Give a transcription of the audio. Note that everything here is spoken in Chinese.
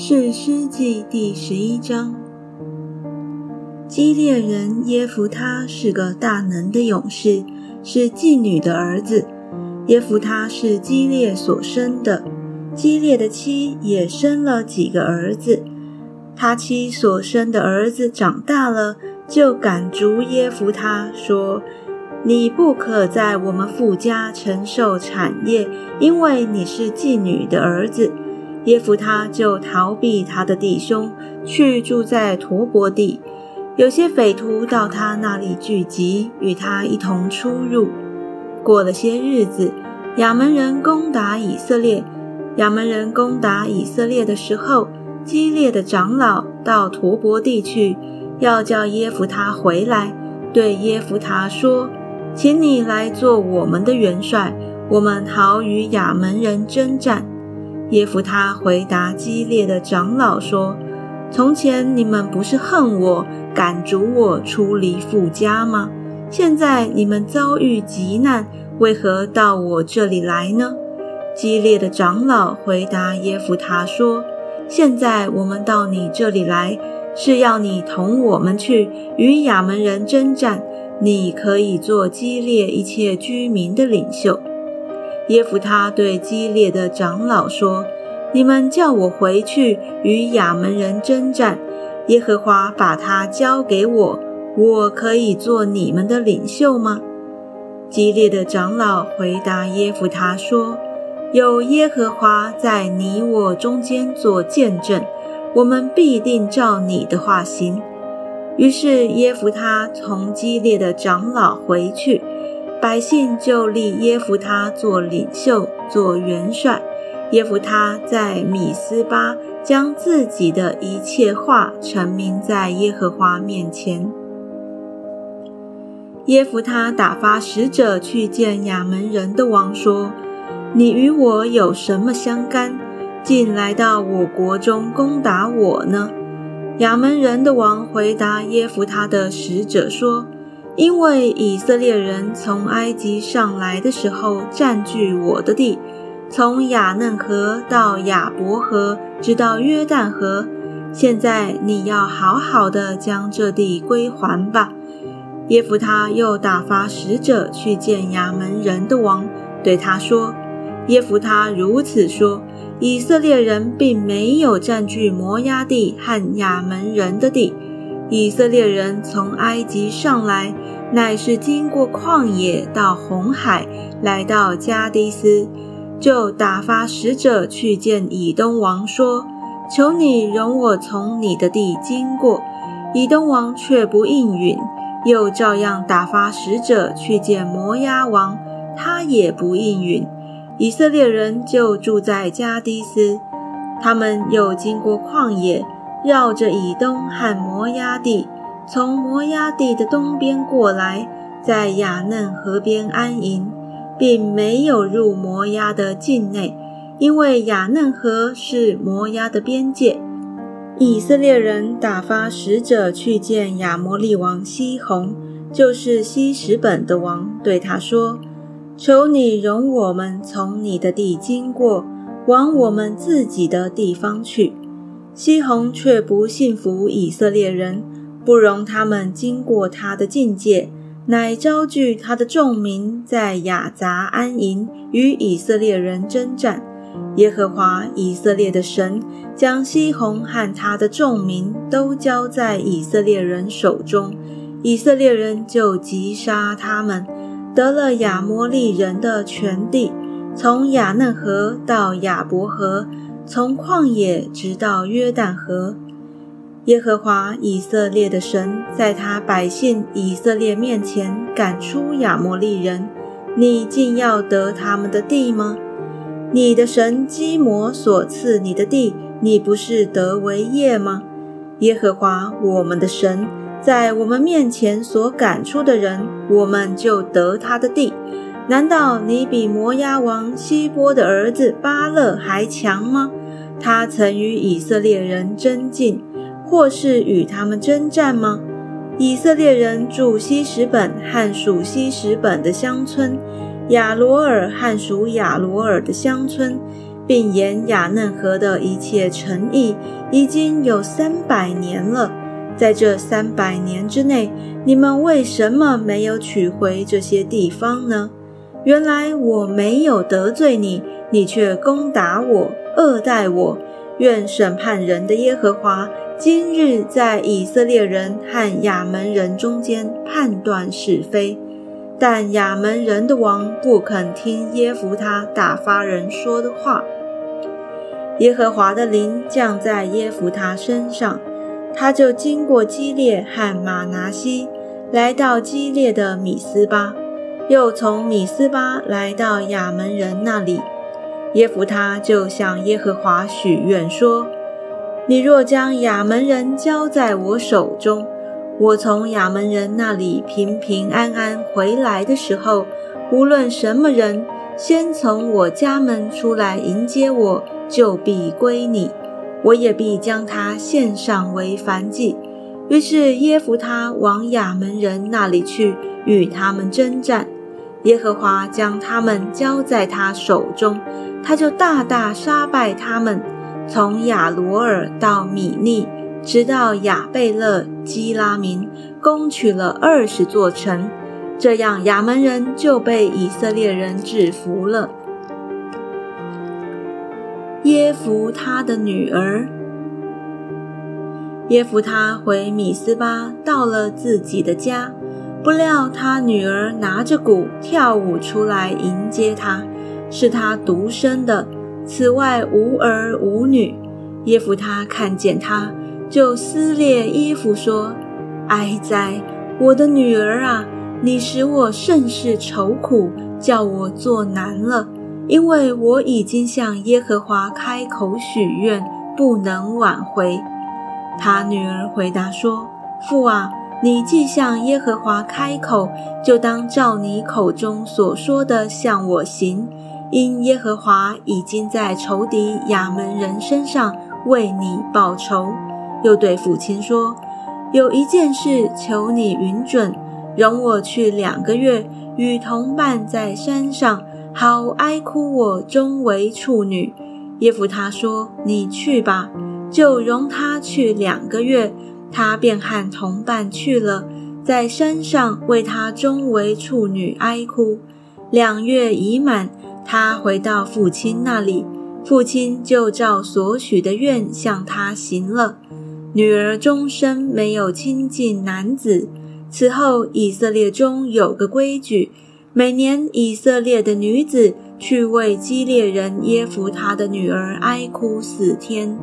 是诗记第十一章。基列人耶夫他是个大能的勇士，是妓女的儿子。耶夫他是基列所生的，基列的妻也生了几个儿子。他妻所生的儿子长大了，就赶逐耶夫他，说：“你不可在我们父家承受产业，因为你是妓女的儿子。”耶夫他就逃避他的弟兄，去住在陀伯地。有些匪徒到他那里聚集，与他一同出入。过了些日子，亚门人攻打以色列。亚门人攻打以色列的时候，激烈的长老到陀伯地去，要叫耶夫他回来，对耶夫他说：“请你来做我们的元帅，我们好与亚门人征战。”耶夫他回答激烈的长老说：“从前你们不是恨我，赶逐我出离父家吗？现在你们遭遇急难，为何到我这里来呢？”激烈的长老回答耶夫他说：“现在我们到你这里来，是要你同我们去与亚门人征战，你可以做激烈一切居民的领袖。”耶夫他对激烈的长老说：“你们叫我回去与亚门人征战，耶和华把他交给我，我可以做你们的领袖吗？”激烈的长老回答耶夫他说：“有耶和华在你我中间做见证，我们必定照你的话行。”于是耶夫他从激烈的长老回去。百姓就立耶夫他做领袖、做元帅。耶夫他在米斯巴将自己的一切话陈明在耶和华面前。耶夫他打发使者去见亚门人的王，说：“你与我有什么相干？竟来到我国中攻打我呢？”亚门人的王回答耶夫他的使者说。因为以色列人从埃及上来的时候，占据我的地，从雅嫩河到雅伯河，直到约旦河。现在你要好好的将这地归还吧。耶夫他又打发使者去见亚门人的王，对他说：“耶夫他如此说，以色列人并没有占据摩押地和亚门人的地。”以色列人从埃及上来，乃是经过旷野到红海，来到加迪斯，就打发使者去见以东王，说：“求你容我从你的地经过。”以东王却不应允，又照样打发使者去见摩押王，他也不应允。以色列人就住在加迪斯，他们又经过旷野。绕着以东和摩押地，从摩押地的东边过来，在雅嫩河边安营，并没有入摩押的境内，因为雅嫩河是摩押的边界。以色列人打发使者去见亚摩利王西宏，就是西什本的王，对他说：“求你容我们从你的地经过，往我们自己的地方去。”西宏却不信服以色列人，不容他们经过他的境界，乃招聚他的众民在雅杂安营，与以色列人征战。耶和华以色列的神将西宏和他的众民都交在以色列人手中，以色列人就击杀他们，得了亚摩利人的全地，从雅嫩河到亚伯河。从旷野直到约旦河，耶和华以色列的神在他百姓以色列面前赶出亚摩利人，你竟要得他们的地吗？你的神基摩所赐你的地，你不是得为业吗？耶和华我们的神在我们面前所赶出的人，我们就得他的地。难道你比摩押王希波的儿子巴勒还强吗？他曾与以色列人争竞，或是与他们征战吗？以色列人住西什本和属西什本的乡村，亚罗尔和属亚罗尔的乡村，并沿雅嫩河的一切城邑，已经有三百年了。在这三百年之内，你们为什么没有取回这些地方呢？原来我没有得罪你，你却攻打我，恶待我。愿审判人的耶和华今日在以色列人和亚门人中间判断是非。但亚门人的王不肯听耶弗他打发人说的话。耶和华的灵降在耶弗他身上，他就经过基列和马拿西，来到基列的米斯巴，又从米斯巴来到亚门人那里。耶弗他就向耶和华许愿说：“你若将亚门人交在我手中，我从亚门人那里平平安安回来的时候，无论什么人先从我家门出来迎接我，就必归你，我也必将他献上为燔祭。”于是耶弗他往亚门人那里去，与他们征战。耶和华将他们交在他手中。他就大大杀败他们，从亚罗尔到米利，直到亚贝勒基拉明，攻取了二十座城。这样，亚门人就被以色列人制服了。耶夫他的女儿，耶夫他回米斯巴，到了自己的家，不料他女儿拿着鼓跳舞出来迎接他。是他独生的，此外无儿无女。耶夫他看见他，就撕裂衣服说：“哀哉，我的女儿啊！你使我甚是愁苦，叫我作难了，因为我已经向耶和华开口许愿，不能挽回。”他女儿回答说：“父啊，你既向耶和华开口，就当照你口中所说的向我行。”因耶和华已经在仇敌亚门人身上为你报仇，又对父亲说：“有一件事求你允准，容我去两个月，与同伴在山上，好哀哭我终为处女。”耶夫他说：“你去吧，就容他去两个月。”他便和同伴去了，在山上为他终为处女哀哭。两月已满。他回到父亲那里，父亲就照所许的愿向他行了。女儿终身没有亲近男子。此后，以色列中有个规矩：每年以色列的女子去为基列人耶夫他的女儿哀哭四天。